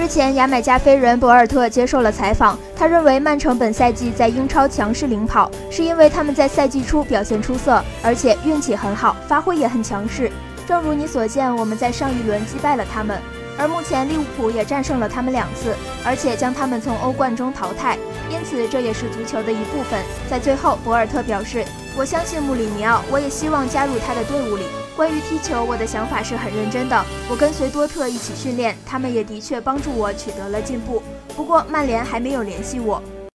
日前，牙买加飞人博尔特接受了采访，他认为曼城本赛季在英超强势领跑，是因为他们在赛季初表现出色，而且运气很好，发挥也很强势。正如你所见，我们在上一轮击败了他们，而目前利物浦也战胜了他们两次，而且将他们从欧冠中淘汰，因此这也是足球的一部分。在最后，博尔特表示：“我相信穆里尼奥，我也希望加入他的队伍里。关于踢球，我的想法是很认真的。我跟随多特一起训练，他们也的确帮助我取得了进步。不过曼联还没有联系我。”